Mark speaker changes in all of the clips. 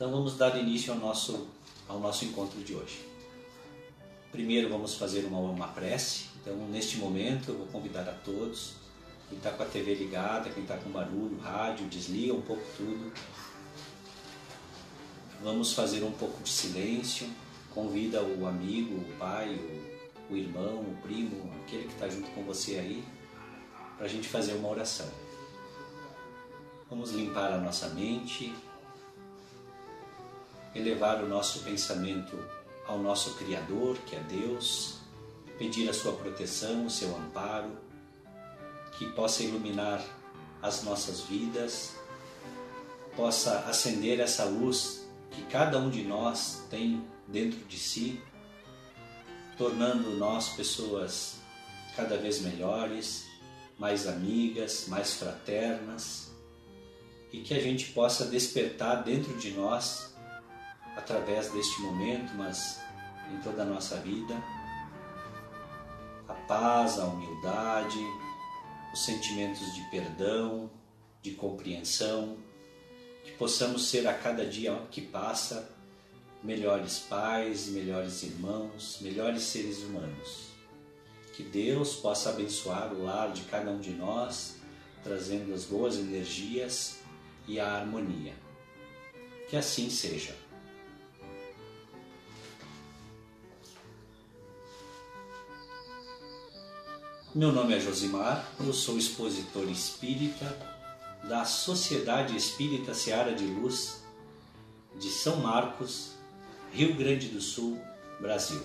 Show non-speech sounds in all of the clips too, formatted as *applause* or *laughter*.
Speaker 1: Então vamos dar início ao nosso, ao nosso encontro de hoje. Primeiro vamos fazer uma, uma prece. Então neste momento eu vou convidar a todos, quem está com a TV ligada, quem está com barulho, rádio, desliga um pouco tudo. Vamos fazer um pouco de silêncio. Convida o amigo, o pai, o, o irmão, o primo, aquele que está junto com você aí, para a gente fazer uma oração. Vamos limpar a nossa mente, elevar o nosso pensamento ao nosso Criador, que é Deus, pedir a sua proteção, o seu amparo, que possa iluminar as nossas vidas, possa acender essa luz que cada um de nós tem dentro de si, tornando nós pessoas cada vez melhores, mais amigas, mais fraternas, e que a gente possa despertar dentro de nós através deste momento, mas em toda a nossa vida. A paz, a humildade, os sentimentos de perdão, de compreensão, que possamos ser a cada dia que passa melhores pais, melhores irmãos, melhores seres humanos. Que Deus possa abençoar o lar de cada um de nós, trazendo as boas energias e a harmonia. Que assim seja. Meu nome é Josimar, eu sou expositor espírita da Sociedade Espírita Seara de Luz de São Marcos, Rio Grande do Sul, Brasil.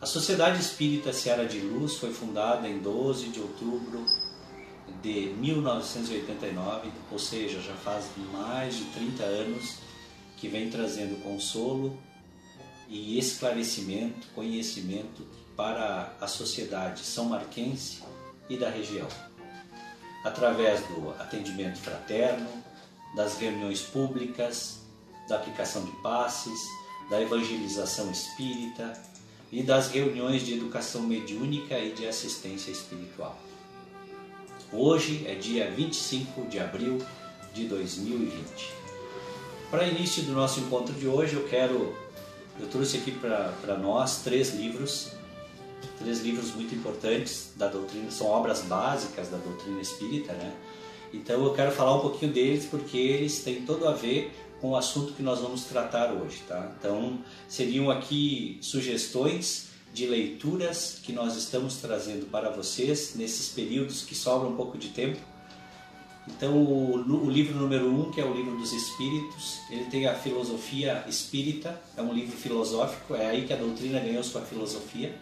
Speaker 1: A Sociedade Espírita Seara de Luz foi fundada em 12 de outubro de 1989, ou seja, já faz mais de 30 anos que vem trazendo consolo e esclarecimento, conhecimento para a sociedade são marquense e da região, através do atendimento fraterno, das reuniões públicas, da aplicação de passes, da evangelização espírita e das reuniões de educação mediúnica e de assistência espiritual. Hoje é dia 25 de abril de 2020. Para início do nosso encontro de hoje, eu quero eu trouxe aqui para nós três livros três livros muito importantes da doutrina, são obras básicas da doutrina espírita, né? Então eu quero falar um pouquinho deles porque eles têm todo a ver com o assunto que nós vamos tratar hoje, tá? Então seriam aqui sugestões de leituras que nós estamos trazendo para vocês nesses períodos que sobra um pouco de tempo. Então o, o livro número um, que é o livro dos Espíritos, ele tem a filosofia espírita, é um livro filosófico, é aí que a doutrina ganhou sua filosofia.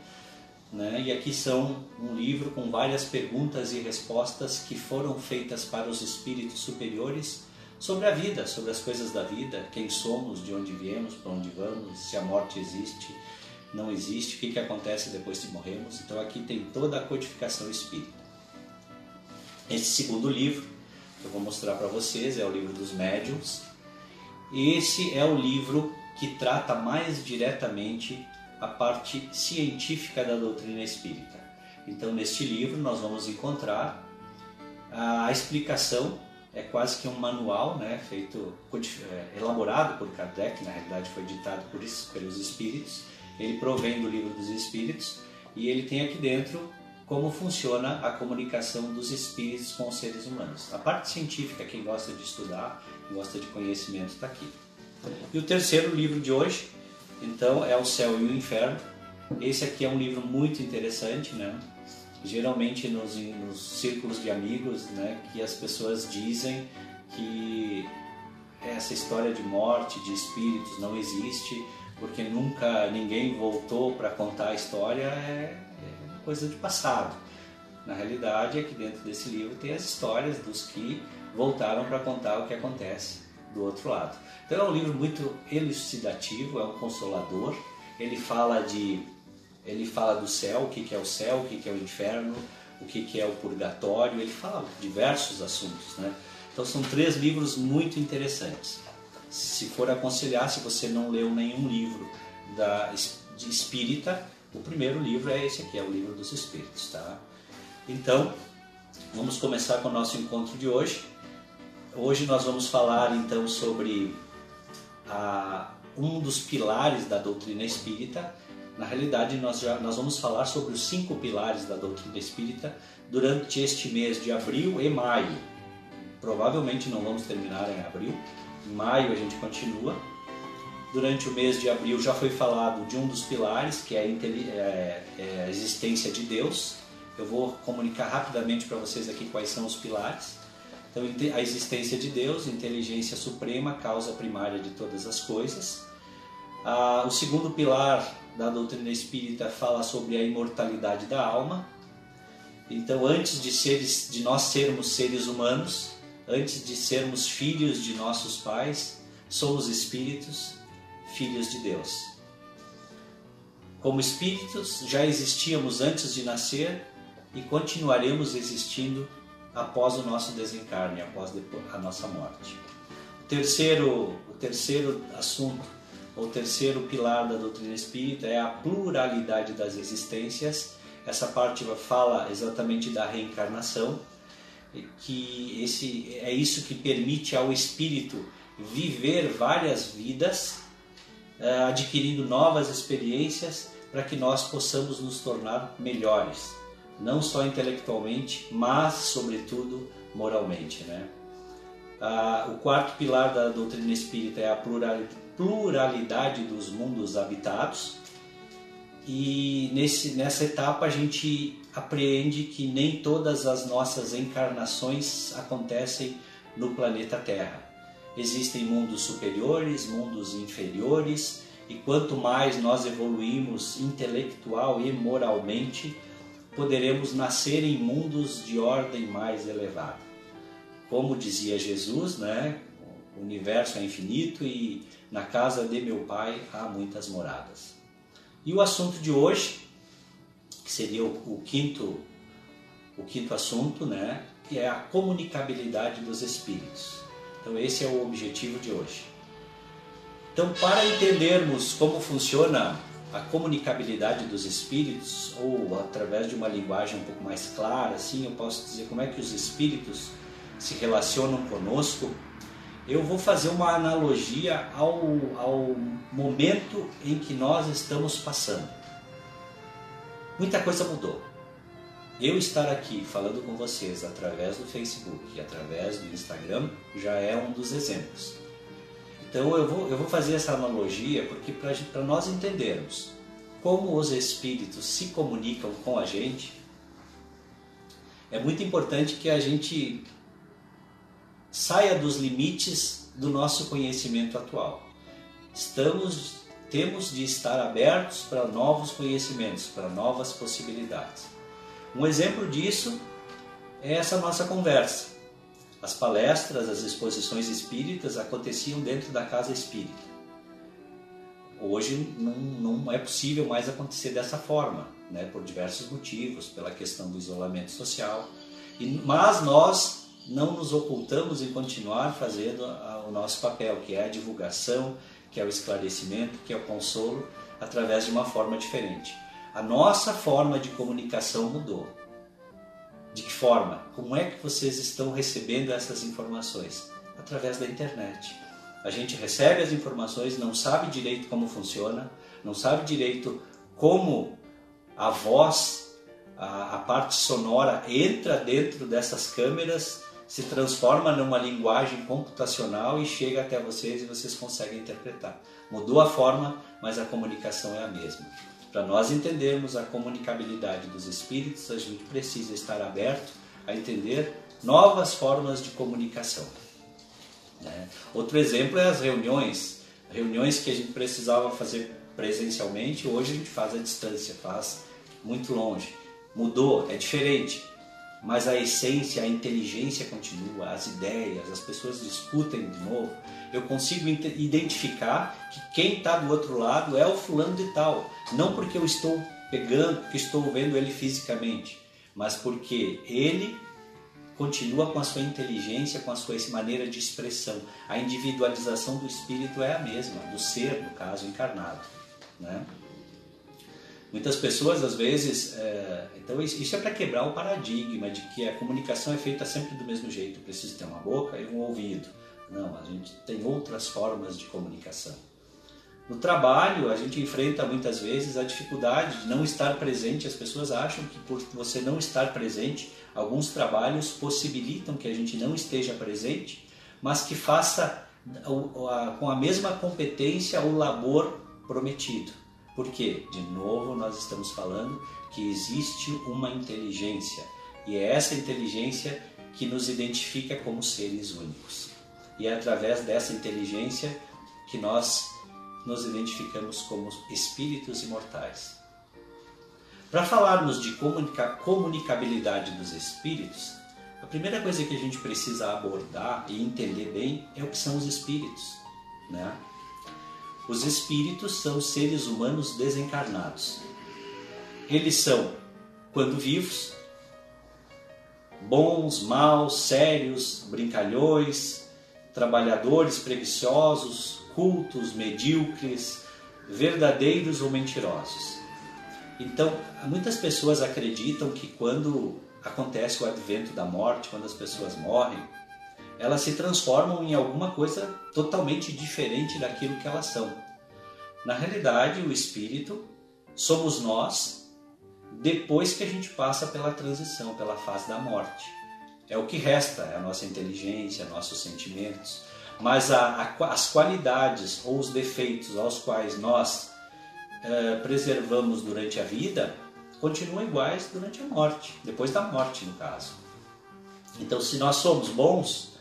Speaker 1: Né? E aqui são um livro com várias perguntas e respostas que foram feitas para os espíritos superiores sobre a vida, sobre as coisas da vida, quem somos, de onde viemos, para onde vamos, se a morte existe, não existe, o que, que acontece depois que morremos. Então aqui tem toda a codificação espírita. Esse segundo livro que eu vou mostrar para vocês é o livro dos médiums. Esse é o livro que trata mais diretamente a parte científica da doutrina espírita. Então, neste livro, nós vamos encontrar a explicação, é quase que um manual, né, feito, é, elaborado por Kardec, na realidade foi ditado por, pelos espíritos. Ele provém do livro dos espíritos e ele tem aqui dentro como funciona a comunicação dos espíritos com os seres humanos. A parte científica, quem gosta de estudar, quem gosta de conhecimento, está aqui. E o terceiro livro de hoje então é o céu e o inferno. Esse aqui é um livro muito interessante, né? Geralmente nos, nos círculos de amigos, né, que as pessoas dizem que essa história de morte, de espíritos não existe, porque nunca ninguém voltou para contar a história, é, é coisa de passado. Na realidade, aqui dentro desse livro tem as histórias dos que voltaram para contar o que acontece do outro lado. Então é um livro muito elucidativo, é um consolador. Ele fala de, ele fala do céu, o que, é o céu, o que, é o inferno, o que, que é o purgatório. Ele fala diversos assuntos, né? Então são três livros muito interessantes. Se for aconselhar, se você não leu nenhum livro da, de espírita, o primeiro livro é esse aqui, é o livro dos espíritos, tá? Então, vamos começar com o nosso encontro de hoje. Hoje nós vamos falar então sobre a, um dos pilares da doutrina espírita. Na realidade, nós, já, nós vamos falar sobre os cinco pilares da doutrina espírita durante este mês de abril e maio. Provavelmente não vamos terminar em abril, em maio a gente continua. Durante o mês de abril já foi falado de um dos pilares, que é a, é, é a existência de Deus. Eu vou comunicar rapidamente para vocês aqui quais são os pilares. Então, a existência de Deus, inteligência suprema, causa primária de todas as coisas. Ah, o segundo pilar da doutrina espírita fala sobre a imortalidade da alma. Então, antes de, seres, de nós sermos seres humanos, antes de sermos filhos de nossos pais, somos espíritos, filhos de Deus. Como espíritos, já existíamos antes de nascer e continuaremos existindo após o nosso desencarne, após a nossa morte. O terceiro, o terceiro assunto, o terceiro pilar da doutrina espírita é a pluralidade das existências. Essa parte fala exatamente da reencarnação, que esse é isso que permite ao espírito viver várias vidas, eh, adquirindo novas experiências para que nós possamos nos tornar melhores não só intelectualmente, mas, sobretudo, moralmente. Né? Ah, o quarto pilar da doutrina espírita é a pluralidade dos mundos habitados. E nesse, nessa etapa a gente apreende que nem todas as nossas encarnações acontecem no planeta Terra. Existem mundos superiores, mundos inferiores, e quanto mais nós evoluímos intelectual e moralmente, poderemos nascer em mundos de ordem mais elevada. Como dizia Jesus, né? O universo é infinito e na casa de meu Pai há muitas moradas. E o assunto de hoje, que seria o, o quinto o quinto assunto, né, que é a comunicabilidade dos espíritos. Então esse é o objetivo de hoje. Então, para entendermos como funciona a comunicabilidade dos espíritos, ou através de uma linguagem um pouco mais clara, assim, eu posso dizer como é que os espíritos se relacionam conosco, eu vou fazer uma analogia ao, ao momento em que nós estamos passando. Muita coisa mudou. Eu estar aqui falando com vocês através do Facebook e através do Instagram já é um dos exemplos. Então eu vou, eu vou fazer essa analogia porque para nós entendermos como os espíritos se comunicam com a gente, é muito importante que a gente saia dos limites do nosso conhecimento atual. Estamos temos de estar abertos para novos conhecimentos, para novas possibilidades. Um exemplo disso é essa nossa conversa. As palestras, as exposições espíritas aconteciam dentro da casa espírita. Hoje não, não é possível mais acontecer dessa forma, né, por diversos motivos, pela questão do isolamento social. E, mas nós não nos ocultamos em continuar fazendo o nosso papel, que é a divulgação, que é o esclarecimento, que é o consolo, através de uma forma diferente. A nossa forma de comunicação mudou. De que forma? Como é que vocês estão recebendo essas informações? Através da internet. A gente recebe as informações, não sabe direito como funciona, não sabe direito como a voz, a, a parte sonora entra dentro dessas câmeras, se transforma numa linguagem computacional e chega até vocês e vocês conseguem interpretar. Mudou a forma, mas a comunicação é a mesma. Para nós entendermos a comunicabilidade dos espíritos, a gente precisa estar aberto a entender novas formas de comunicação. Né? Outro exemplo é as reuniões. Reuniões que a gente precisava fazer presencialmente, hoje a gente faz à distância, faz muito longe. Mudou, é diferente. Mas a essência, a inteligência continua, as ideias, as pessoas discutem de novo. Eu consigo identificar que quem está do outro lado é o fulano de tal, não porque eu estou pegando, porque estou vendo ele fisicamente, mas porque ele continua com a sua inteligência, com a sua maneira de expressão. A individualização do espírito é a mesma, do ser, no caso, encarnado. Né? Muitas pessoas, às vezes, é... então isso é para quebrar o paradigma de que a comunicação é feita sempre do mesmo jeito. Preciso ter uma boca e um ouvido. Não, a gente tem outras formas de comunicação. No trabalho, a gente enfrenta muitas vezes a dificuldade de não estar presente. As pessoas acham que por você não estar presente, alguns trabalhos possibilitam que a gente não esteja presente, mas que faça com a mesma competência o labor prometido. Porque, de novo, nós estamos falando que existe uma inteligência e é essa inteligência que nos identifica como seres únicos. E é através dessa inteligência que nós nos identificamos como espíritos imortais. Para falarmos de comunica comunicabilidade dos espíritos, a primeira coisa que a gente precisa abordar e entender bem é o que são os espíritos. Né? Os espíritos são seres humanos desencarnados. Eles são, quando vivos, bons, maus, sérios, brincalhões, trabalhadores preguiçosos, cultos, medíocres, verdadeiros ou mentirosos. Então, muitas pessoas acreditam que quando acontece o advento da morte, quando as pessoas morrem, elas se transformam em alguma coisa totalmente diferente daquilo que elas são. Na realidade, o espírito somos nós depois que a gente passa pela transição, pela fase da morte. É o que resta, é a nossa inteligência, nossos sentimentos. Mas a, a, as qualidades ou os defeitos aos quais nós eh, preservamos durante a vida continuam iguais durante a morte, depois da morte, no caso. Então, se nós somos bons,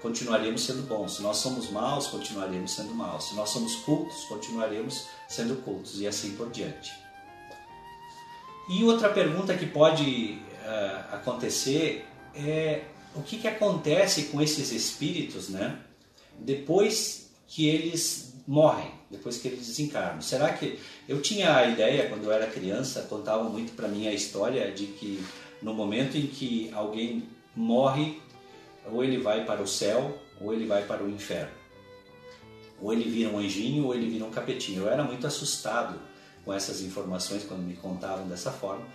Speaker 1: continuaremos sendo bons. Se nós somos maus, continuaremos sendo maus. Se nós somos cultos, continuaremos sendo cultos e assim por diante. E outra pergunta que pode uh, acontecer é o que, que acontece com esses espíritos, né? Depois que eles morrem, depois que eles desencarnam. Será que eu tinha a ideia quando eu era criança, contavam muito para mim a história de que no momento em que alguém morre, ou ele vai para o céu, ou ele vai para o inferno. Ou ele vira um anjinho, ou ele vira um capetinho. Eu era muito assustado com essas informações quando me contavam dessa forma.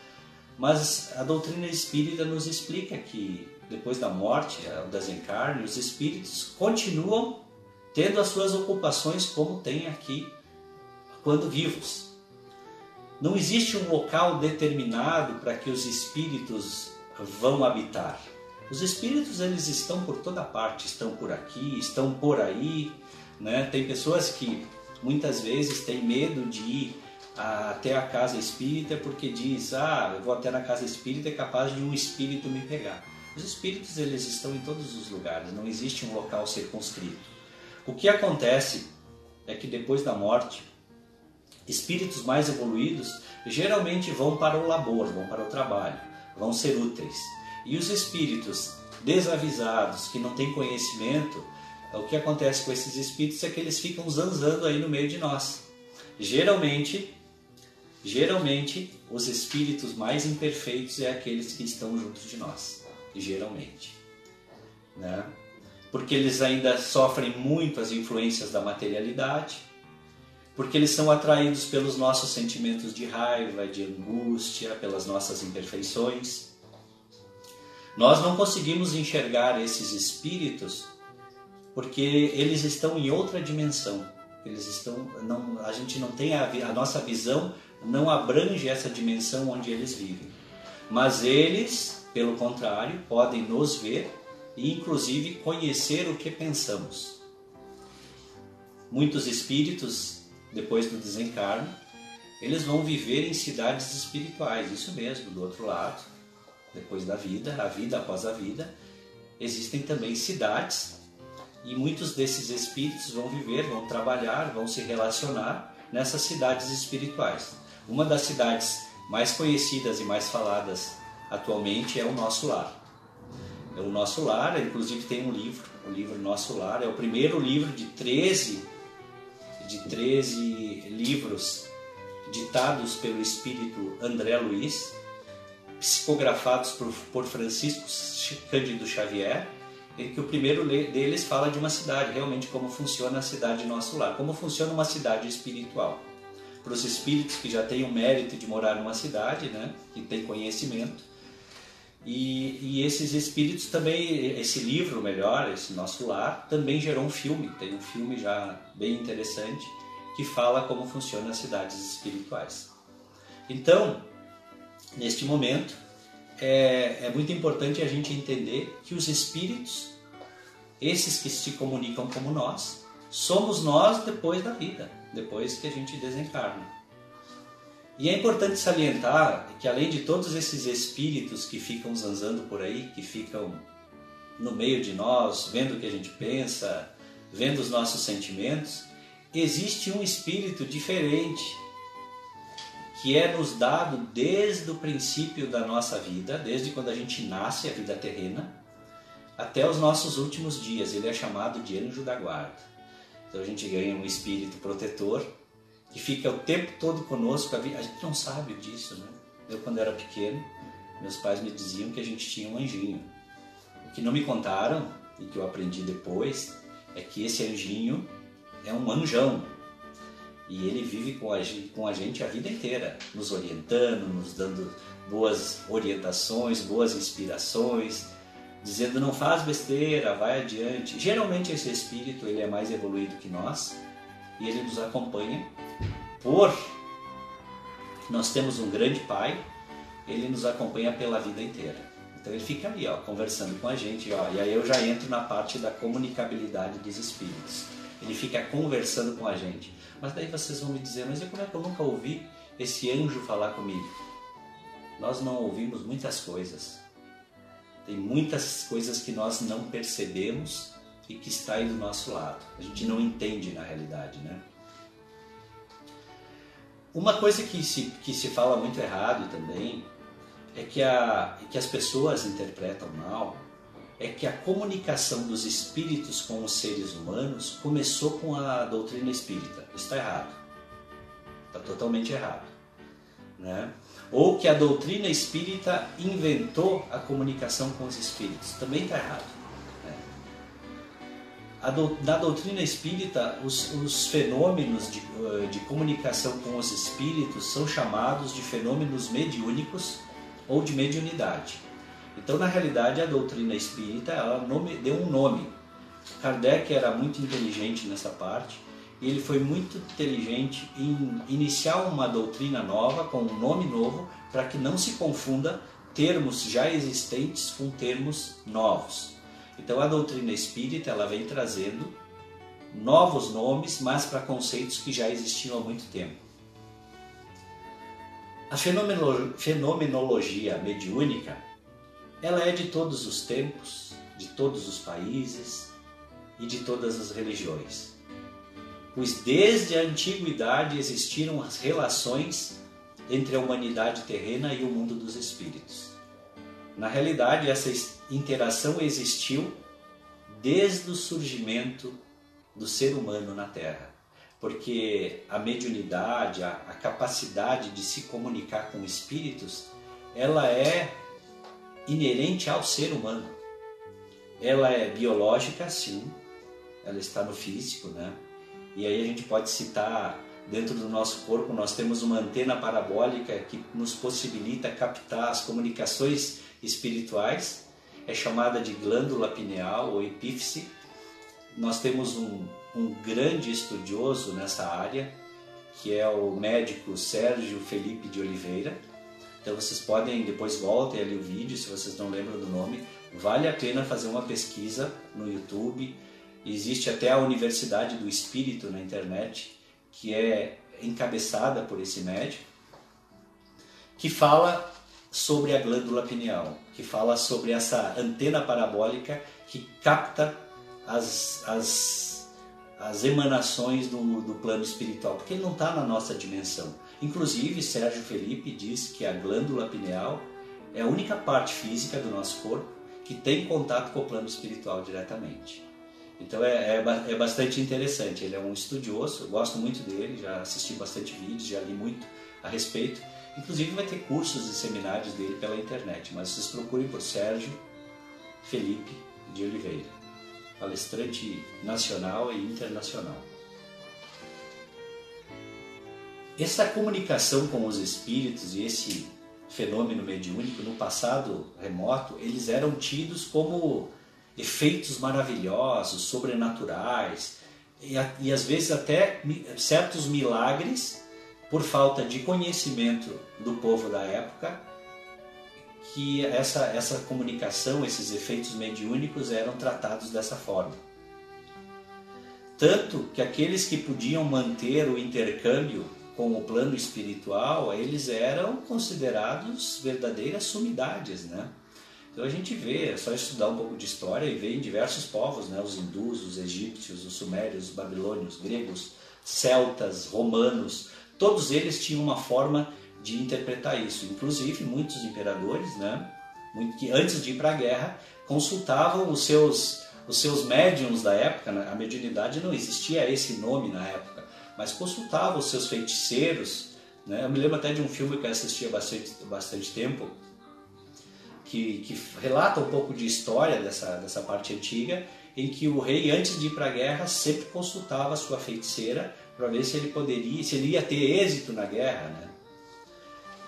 Speaker 1: Mas a doutrina espírita nos explica que depois da morte, o desencarne, os espíritos continuam tendo as suas ocupações como tem aqui quando vivos. Não existe um local determinado para que os espíritos vão habitar. Os espíritos eles estão por toda parte, estão por aqui, estão por aí, né? Tem pessoas que muitas vezes têm medo de ir até a casa espírita porque diz: "Ah, eu vou até na casa espírita é capaz de um espírito me pegar". Os espíritos eles estão em todos os lugares, não existe um local circunscrito. O que acontece é que depois da morte, espíritos mais evoluídos geralmente vão para o labor, vão para o trabalho, vão ser úteis. E os espíritos desavisados, que não têm conhecimento, o que acontece com esses espíritos é que eles ficam zanzando aí no meio de nós. Geralmente, geralmente os espíritos mais imperfeitos é aqueles que estão junto de nós, geralmente, né? Porque eles ainda sofrem muito as influências da materialidade, porque eles são atraídos pelos nossos sentimentos de raiva, de angústia, pelas nossas imperfeições. Nós não conseguimos enxergar esses espíritos porque eles estão em outra dimensão. Eles estão, não, a gente não tem a, a nossa visão não abrange essa dimensão onde eles vivem. Mas eles, pelo contrário, podem nos ver e inclusive conhecer o que pensamos. Muitos espíritos, depois do desencarno, eles vão viver em cidades espirituais, isso mesmo, do outro lado, depois da vida, a vida após a vida, existem também cidades e muitos desses espíritos vão viver, vão trabalhar, vão se relacionar nessas cidades espirituais. Uma das cidades mais conhecidas e mais faladas atualmente é o Nosso Lar. É o Nosso Lar, inclusive tem um livro, o livro Nosso Lar, é o primeiro livro de 13, de 13 livros ditados pelo espírito André Luiz, psicografados por, por Francisco Cândido Xavier, em que o primeiro deles fala de uma cidade, realmente como funciona a cidade Nosso Lar, como funciona uma cidade espiritual. Para os espíritos que já têm o mérito de morar numa cidade, né, que tem conhecimento, e, e, esses espíritos também, esse livro melhor, esse nosso lar, também gerou um filme. Tem um filme já bem interessante que fala como funcionam as cidades espirituais. Então, neste momento, é, é muito importante a gente entender que os espíritos, esses que se comunicam como nós, somos nós depois da vida, depois que a gente desencarna. E é importante salientar que além de todos esses espíritos que ficam zanzando por aí, que ficam no meio de nós, vendo o que a gente pensa, vendo os nossos sentimentos, existe um espírito diferente que é nos dado desde o princípio da nossa vida, desde quando a gente nasce, a vida terrena, até os nossos últimos dias. Ele é chamado de anjo da guarda. Então a gente ganha um espírito protetor que fica o tempo todo conosco. A gente não sabe disso, né? Eu, quando era pequeno, meus pais me diziam que a gente tinha um anjinho. O que não me contaram, e que eu aprendi depois, é que esse anjinho é um anjão. E ele vive com a, com a gente a vida inteira, nos orientando, nos dando boas orientações, boas inspirações, dizendo não faz besteira, vai adiante. Geralmente esse espírito ele é mais evoluído que nós e ele nos acompanha por nós temos um grande pai, ele nos acompanha pela vida inteira. Então ele fica ali, ó, conversando com a gente, ó, e aí eu já entro na parte da comunicabilidade dos espíritos. Ele fica conversando com a gente. Mas daí vocês vão me dizer, mas e como é que eu nunca ouvi esse anjo falar comigo? Nós não ouvimos muitas coisas. Tem muitas coisas que nós não percebemos e que está aí do nosso lado. A gente não entende na realidade, né? Uma coisa que se, que se fala muito errado também é que, a, que as pessoas interpretam mal é que a comunicação dos espíritos com os seres humanos começou com a doutrina espírita. Está errado. Está totalmente errado. Né? Ou que a doutrina espírita inventou a comunicação com os espíritos. Também está errado do, na doutrina espírita, os, os fenômenos de, eh, de, comunicação com os espíritos são chamados de fenômenos mediúnicos ou de mediunidade. Então, na realidade, a doutrina espírita ela nome, deu um nome. Kardec era muito inteligente nessa parte e ele foi muito inteligente em iniciar uma doutrina nova com um nome novo para que não se confunda termos já existentes com termos novos. Então a doutrina espírita ela vem trazendo novos nomes, mas para conceitos que já existiam há muito tempo. A fenomenologia mediúnica ela é de todos os tempos, de todos os países e de todas as religiões. Pois desde a antiguidade existiram as relações entre a humanidade terrena e o mundo dos espíritos. Na realidade, essa interação existiu desde o surgimento do ser humano na Terra. Porque a mediunidade, a, capacidade de se comunicar com espíritos, ela é inerente ao ser humano. Ela é biológica, sim, ela está no físico, né? E aí a gente pode citar dentro do nosso corpo nós temos uma antena parabólica que nos possibilita captar as comunicações espirituais, é chamada de glândula pineal ou epífise. Nós temos um, um grande estudioso nessa área, que é o médico Sérgio Felipe de Oliveira. Então vocês podem, depois voltem ali o vídeo, se vocês não lembram do nome. Vale a pena fazer uma pesquisa no YouTube. Existe até a Universidade do Espírito na internet, que é encabeçada por esse médico, que fala sobre a glândula pineal, que fala sobre essa antena parabólica que capta as, as, as emanações do, do plano espiritual, porque ele não está na nossa dimensão. Inclusive, Sérgio Felipe diz que a glândula pineal é a única parte física do nosso corpo que tem contato com o plano espiritual diretamente. Então é, é, é, bastante interessante. Ele é um estudioso, eu gosto muito dele, já assisti bastante vídeos, já li muito a respeito. Inclusive vai ter cursos e seminários dele pela internet, mas vocês procurem por Sérgio Felipe de Oliveira, palestrante nacional e internacional. Essa comunicação com os espíritos e esse fenômeno mediúnico no passado remoto, eles eram tidos como efeitos maravilhosos, sobrenaturais e, e às vezes até certos milagres por falta de conhecimento do povo da época que essa, essa comunicação, esses efeitos mediúnicos eram tratados dessa forma. Tanto que aqueles que podiam manter o intercâmbio com o plano espiritual, eles eram considerados verdadeiras sumidades, né? Então a gente vê, é só estudar um pouco de história e ver em diversos povos, né? Os hindus, os egípcios, os sumérios, os babilônios, gregos, celtas, romanos, todos eles tinham uma forma de interpretar isso. Inclusive muitos imperadores, né? Que antes de ir para a guerra consultavam os seus os seus médiums da época. Né? A mediunidade não existia esse nome na época mas consultava os seus feiticeiros. Né? Eu me lembro até de um filme que eu assistia bastante, bastante tempo, que, que relata um pouco de história dessa, dessa parte antiga, em que o rei, antes de ir para a guerra, sempre consultava a sua feiticeira para ver se ele poderia, se ele ia ter êxito na guerra. Né?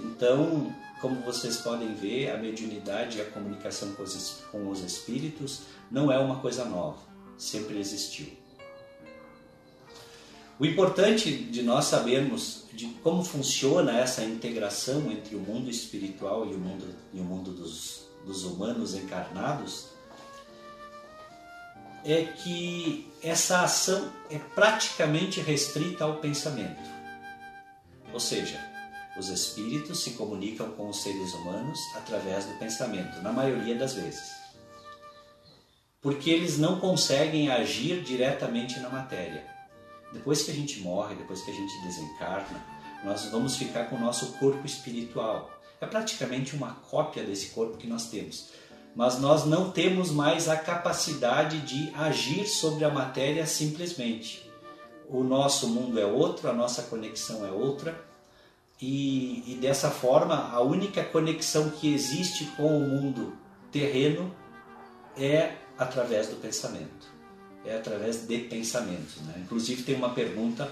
Speaker 1: Então, como vocês podem ver, a mediunidade e a comunicação com os, com os espíritos não é uma coisa nova, sempre existiu. O importante de nós sabermos de como funciona essa integração entre o mundo espiritual e o mundo, e o mundo dos, dos humanos encarnados é que essa ação é praticamente restrita ao pensamento. Ou seja, os espíritos se comunicam com os seres humanos através do pensamento, na maioria das vezes. Porque eles não conseguem agir diretamente na matéria. Depois que a gente morre, depois que a gente desencarna, nós vamos ficar com o nosso corpo espiritual. É praticamente uma cópia desse corpo que nós temos. Mas nós não temos mais a capacidade de agir sobre a matéria simplesmente. O nosso mundo é outro, a nossa conexão é outra, e, e dessa forma a única conexão que existe com o mundo terreno é através do pensamento é através de pensamentos. Né? Inclusive tem uma pergunta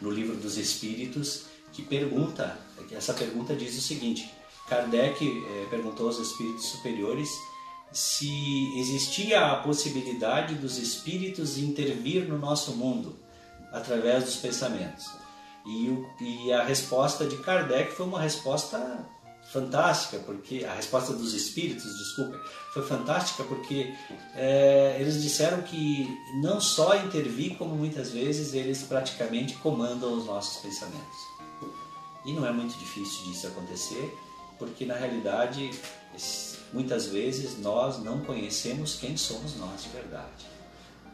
Speaker 1: no livro dos Espíritos que pergunta, essa pergunta diz o seguinte: Kardec eh, perguntou aos espíritos superiores se existia a possibilidade dos espíritos intervir no nosso mundo através dos pensamentos. E, o, e a resposta de Kardec foi uma resposta fantástica, porque a resposta dos espíritos, desculpa, foi fantástica porque é, eles disseram que não só intervir, como muitas vezes eles praticamente comandam os nossos pensamentos. E não é muito difícil disso acontecer, porque na realidade muitas vezes nós não conhecemos quem somos nós de verdade.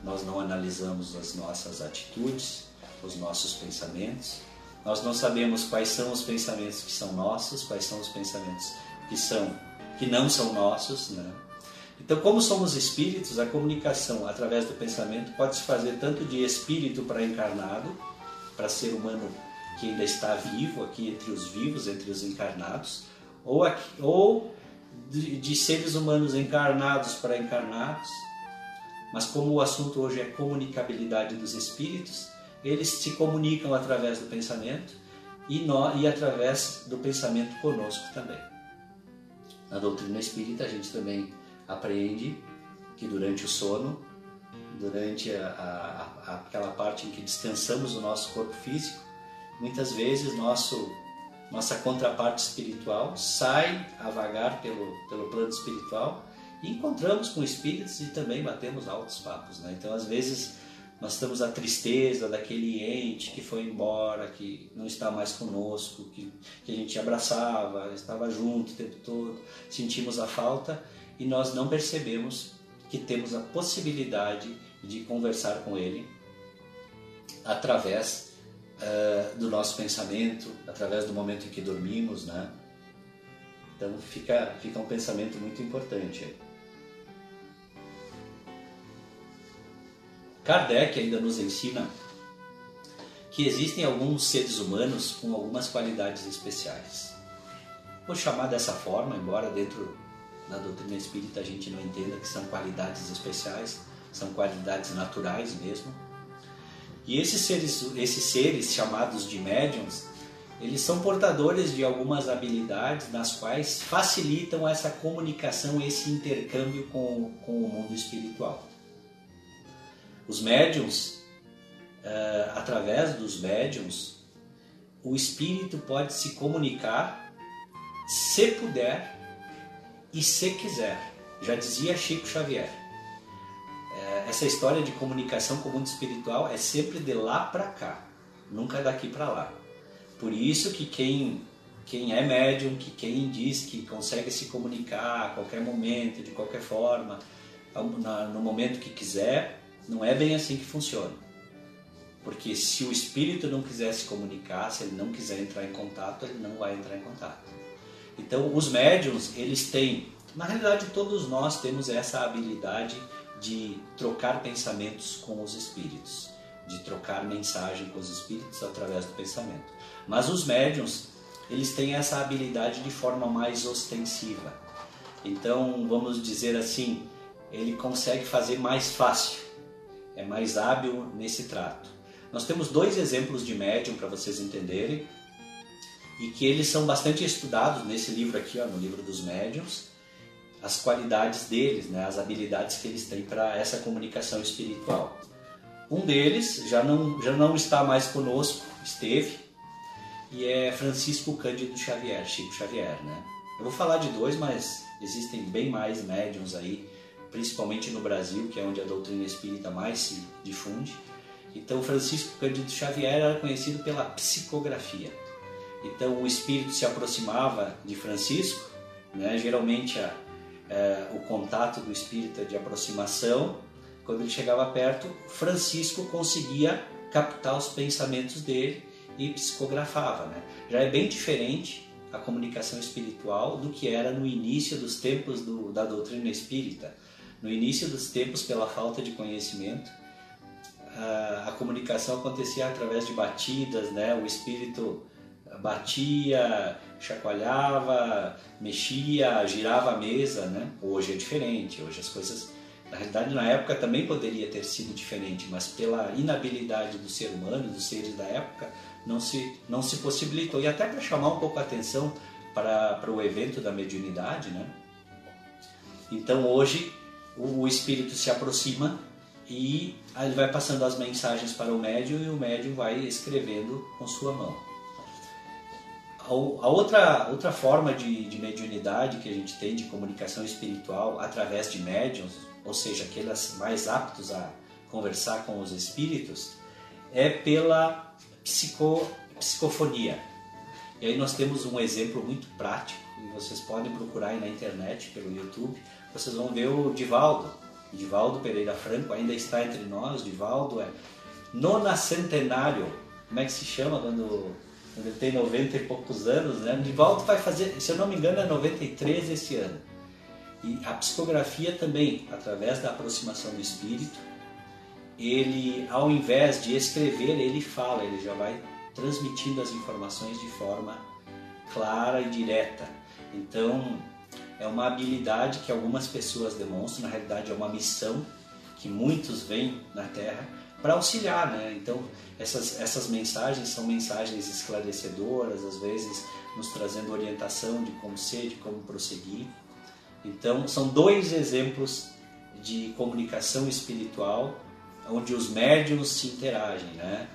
Speaker 1: Nós não analisamos as nossas atitudes, os nossos pensamentos, nós não sabemos quais são os pensamentos que são nossos, quais são os pensamentos que são que não são nossos, né? Então, como somos espíritos, a comunicação através do pensamento pode se fazer tanto de espírito para encarnado, para ser humano que ainda está vivo aqui entre os vivos, entre os encarnados, ou, aqui, ou de, de seres humanos encarnados para encarnados. Mas como o assunto hoje é comunicabilidade dos espíritos, eles se comunicam através do pensamento e, nós, e através do pensamento conosco também. Na doutrina espírita, a gente também aprende que durante o sono, durante a, a, aquela parte em que descansamos o nosso corpo físico, muitas vezes nosso, nossa contraparte espiritual sai a vagar pelo, pelo plano espiritual e encontramos com espíritos e também batemos altos papos. Né? Então, às vezes, nós temos a tristeza daquele ente que foi embora, que não está mais conosco, que, que a gente abraçava, estava junto o tempo todo, sentimos a falta e nós não percebemos que temos a possibilidade de conversar com ele através uh, do nosso pensamento, através do momento em que dormimos, né? Então fica, fica um pensamento muito importante aí. Kardec ainda nos ensina que existem alguns seres humanos com algumas qualidades especiais. Vou chamar dessa forma, embora dentro da doutrina espírita a gente não entenda que são qualidades especiais, são qualidades naturais mesmo. E esses seres, esses seres chamados de médiums, eles são portadores de algumas habilidades nas quais facilitam essa comunicação, esse intercâmbio com, com o mundo espiritual. Os médiums, uh, através dos médiums, o espírito pode se comunicar se puder e se quiser. Já dizia Chico Xavier. Uh, essa história de comunicação com o mundo espiritual é sempre de lá para cá, nunca daqui para lá. Por isso que quem quem é médium, que quem diz que consegue se comunicar a qualquer momento, de qualquer forma, no momento que quiser, não é bem assim que funciona. Porque se o espírito não quiser se comunicar, se ele não quiser entrar em contato, ele não vai entrar em contato. Então, os médiums, eles têm, na realidade, todos nós temos essa habilidade de trocar pensamentos com os espíritos, de trocar mensagem com os espíritos através do pensamento. Mas os médiums, eles têm essa habilidade de forma mais ostensiva. Então, vamos dizer assim, ele consegue fazer mais fácil, é mais hábil nesse trato. Nós temos dois exemplos de médium para vocês entenderem e que eles são bastante estudados nesse livro aqui, ó, no livro dos médiums, as qualidades deles, né, as habilidades que eles têm para essa comunicação espiritual. Um deles já não, já não está mais conosco, esteve, e é Francisco Cândido Xavier, Chico Xavier, né? Eu vou falar de dois, mas existem bem mais médiums aí, principalmente no Brasil, que é onde a doutrina espírita mais se difunde. Então, Francisco Cândido Xavier era conhecido pela psicografia. Então, o espírito se aproximava de Francisco, né? geralmente a, é, o contato do espírito é de aproximação. Quando ele chegava perto, Francisco conseguia captar os pensamentos dele e psicografava. Né? Já é bem diferente a comunicação espiritual do que era no início dos tempos do, da doutrina espírita. No início dos tempos, pela falta de conhecimento, a, comunicação acontecia através de batidas, né? o espírito batia, chacoalhava, mexia, girava a mesa. Né? Hoje é diferente, hoje as coisas na realidade, na época também poderia ter sido diferente, mas pela inabilidade do ser humano, dos seres da época, não se, não se possibilitou. E até para chamar um pouco a atenção para, para o evento da mediunidade, né? Então hoje o, espírito se aproxima e ele vai passando as mensagens para o médium e o médium vai escrevendo com sua mão. A outra, outra forma de, de mediunidade que a gente tem de comunicação espiritual através de médiums, ou seja, aqueles mais aptos a conversar com os espíritos, é pela psico, psicofonia. E aí nós temos um exemplo muito prático, e vocês podem procurar aí na internet, pelo YouTube, vocês vão ver o Divaldo. Divaldo Pereira Franco ainda está entre nós, Divaldo é nona centenário, como é que se chama quando, quando ele tem 90 e poucos anos, né? Divaldo vai fazer, se eu não me engano, é 93 esse ano. E a psicografia também, através da aproximação do espírito, ele, ao invés de escrever, ele fala, ele já vai transmitindo as informações de forma clara e direta. Então, é uma habilidade que algumas pessoas demonstram, na realidade é uma missão que muitos vêm na Terra para auxiliar, né? Então, essas, essas mensagens são mensagens esclarecedoras, às vezes nos trazendo orientação de como ser, de como prosseguir. Então, são dois exemplos de comunicação espiritual onde os médiums se interagem, né?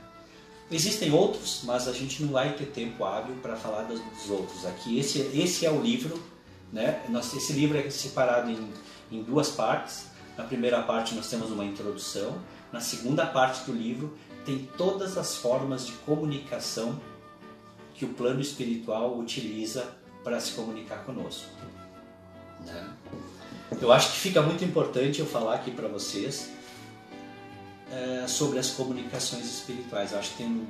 Speaker 1: Existem outros, mas a gente não vai ter tempo hábil para falar dos outros aqui. Esse, esse é o livro, né? Esse livro é separado em, em duas partes. Na primeira parte nós temos uma introdução. Na segunda parte do livro tem todas as formas de comunicação que o plano espiritual utiliza para se comunicar conosco. Né? Eu acho que fica muito importante eu falar aqui para vocês é, sobre as comunicações espirituais. Eu acho que tem um,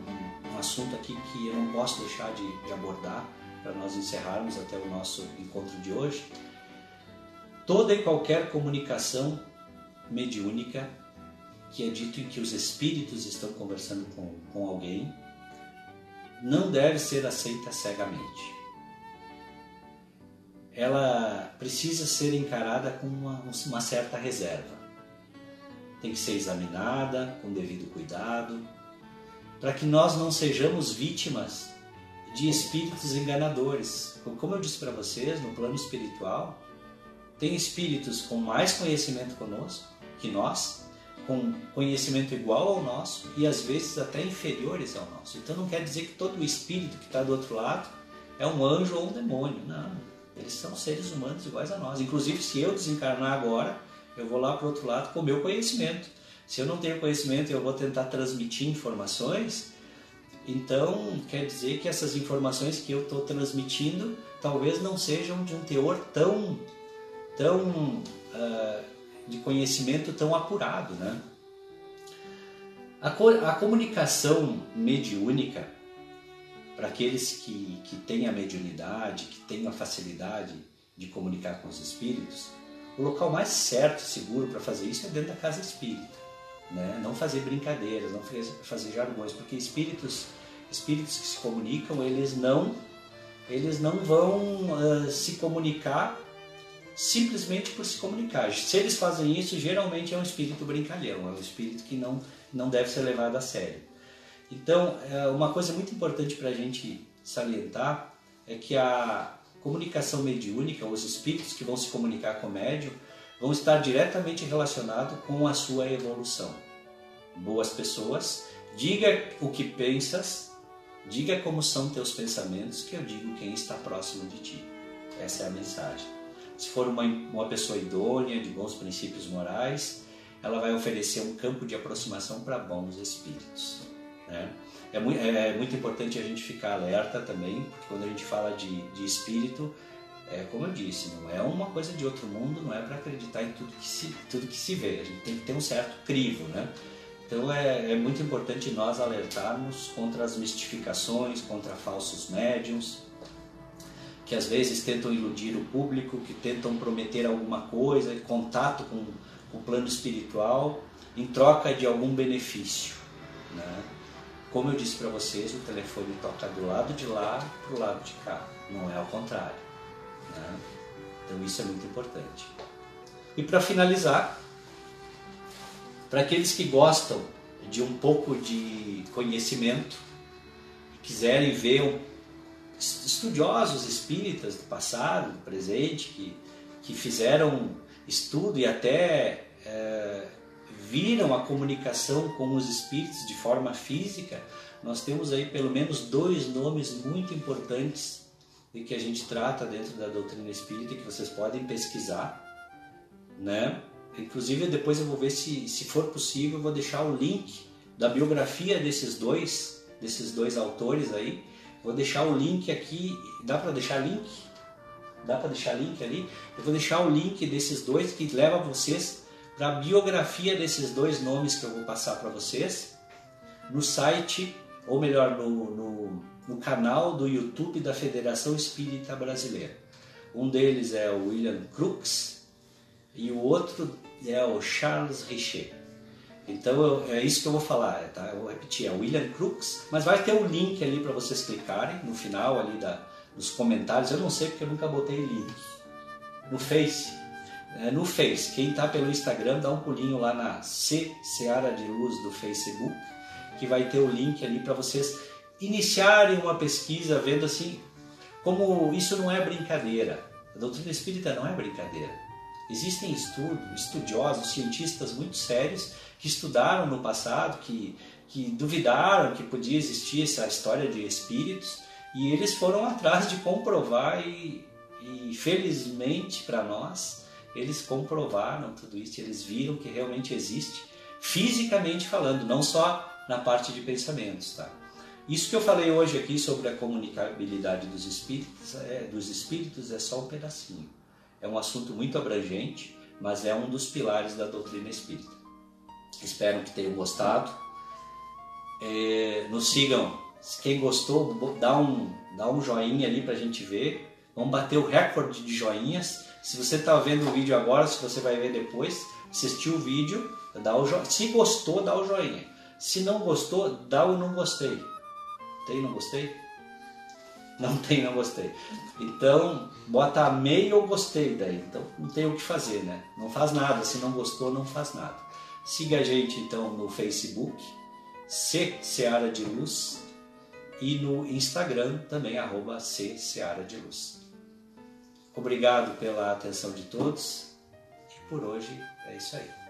Speaker 1: um, assunto aqui que eu não posso deixar de, de abordar, para nós encerrarmos até o nosso encontro de hoje. Toda e qualquer comunicação mediúnica que é dito em que os espíritos estão conversando com, com alguém não deve ser aceita cegamente. Ela precisa ser encarada com uma, uma certa reserva. Tem que ser examinada com devido cuidado, para que nós não sejamos vítimas de espíritos enganadores. Como eu disse para vocês, no plano espiritual, tem espíritos com mais conhecimento conosco que nós, com conhecimento igual ao nosso e às vezes até inferiores ao nosso. Então não quer dizer que todo espírito que está do outro lado é um anjo ou um demônio. Não, eles são seres humanos iguais a nós. Inclusive, se eu desencarnar agora, eu vou lá para o outro lado com o meu conhecimento. Se eu não tenho conhecimento eu vou tentar transmitir informações, então quer dizer que essas informações que eu estou transmitindo talvez não sejam de um teor tão, tão uh, de conhecimento tão apurado, né? A, co a comunicação mediúnica para aqueles que, que têm a mediunidade, que têm a facilidade de comunicar com os espíritos, o local mais certo e seguro para fazer isso é dentro da casa espírita. Né? Não fazer brincadeiras, não fazer jargões, porque espíritos, espíritos que se comunicam, eles não, eles não vão uh, se comunicar simplesmente por se comunicar. Se eles fazem isso, geralmente é um espírito brincalhão, é um espírito que não, não deve ser levado a sério. Então, é, uma coisa muito importante para a gente salientar é que a comunicação mediúnica, os espíritos que vão se comunicar com o médium, vão estar diretamente relacionados com a sua evolução. Boas pessoas, diga o que pensas, diga como são teus pensamentos, que eu digo quem está próximo de ti. Essa é a mensagem. Se for uma, uma pessoa idônea, de bons princípios morais, ela vai oferecer um campo de aproximação para bons espíritos. Né? É, muito, é, é, muito importante a gente ficar alerta também, porque quando a gente fala de, de espírito, é como eu disse, não é uma coisa de outro mundo, não é para acreditar em tudo que, se, tudo que se vê, a gente tem que ter um certo crivo, né? Então é, é muito importante nós alertarmos contra as mistificações, contra falsos médiums, que às vezes tentam iludir o público, que tentam prometer alguma coisa, contato com, com o plano espiritual, em troca de algum benefício. Né? Como eu disse para vocês, o telefone toca do lado de lá para o lado de cá, não é ao contrário. Né? Então isso é muito importante. E para finalizar, para aqueles que gostam de um pouco de conhecimento e quiserem ver estudiosos espíritas do passado, do presente, que, que fizeram estudo e até é, viram a comunicação com os espíritos de forma física, nós temos aí pelo menos dois nomes muito importantes e que a gente trata dentro da doutrina espírita que vocês podem pesquisar, né? Inclusive depois eu vou ver se, se for possível, eu vou deixar o link da biografia desses dois, desses dois autores aí. Vou deixar o link aqui, dá para deixar link? Dá para deixar link ali? Eu vou deixar o link desses dois que leva vocês para a biografia desses dois nomes que eu vou passar para vocês no site, ou melhor, no, no no canal do YouTube da Federação Espírita Brasileira. Um deles é o William Crookes e o outro é o Charles Richer. Então é isso que eu vou falar, tá? Eu vou repetir, é o William Crookes, mas vai ter um link ali para vocês clicarem no final ali da, dos comentários. Eu não sei porque eu nunca botei link. No Face, é, no Face, quem está pelo Instagram dá um pulinho lá na C Seara de Luz do Facebook, que vai ter o link ali para vocês iniciarem uma pesquisa vendo assim como isso não é brincadeira. A doutrina espírita não é brincadeira. Existem estudos, estudiosos, cientistas muito sérios que estudaram no passado, que, que duvidaram que podia existir essa história de espíritos e eles foram *laughs* atrás de comprovar e, e felizmente para nós eles comprovaram tudo isso, eles viram que realmente existe, fisicamente falando, não só na parte de pensamentos, tá? Isso que eu falei hoje aqui sobre a comunicabilidade dos espíritos é, dos espíritos é só um pedacinho. É um assunto muito abrangente, mas é um dos pilares da doutrina espírita. Espero que tenham gostado. É, nos sigam Quem gostou, dá um, dá um joinha ali pra gente ver. Vamos bater o recorde de joinhas. Se você tá vendo o vídeo agora, se você vai ver depois, assistiu o vídeo, dá o jo... se gostou, dá o joinha. Se não gostou, dá o não gostei. Tem não gostei? Não *laughs* tem não gostei. Então, bota amei ou gostei daí. Então, não tem o que fazer, né? Não faz nada. Se não gostou, não faz nada. Siga a gente então no Facebook, C Seara de Luz, e no Instagram também, arroba C Seara de Luz. Obrigado pela atenção de todos e por hoje é isso aí.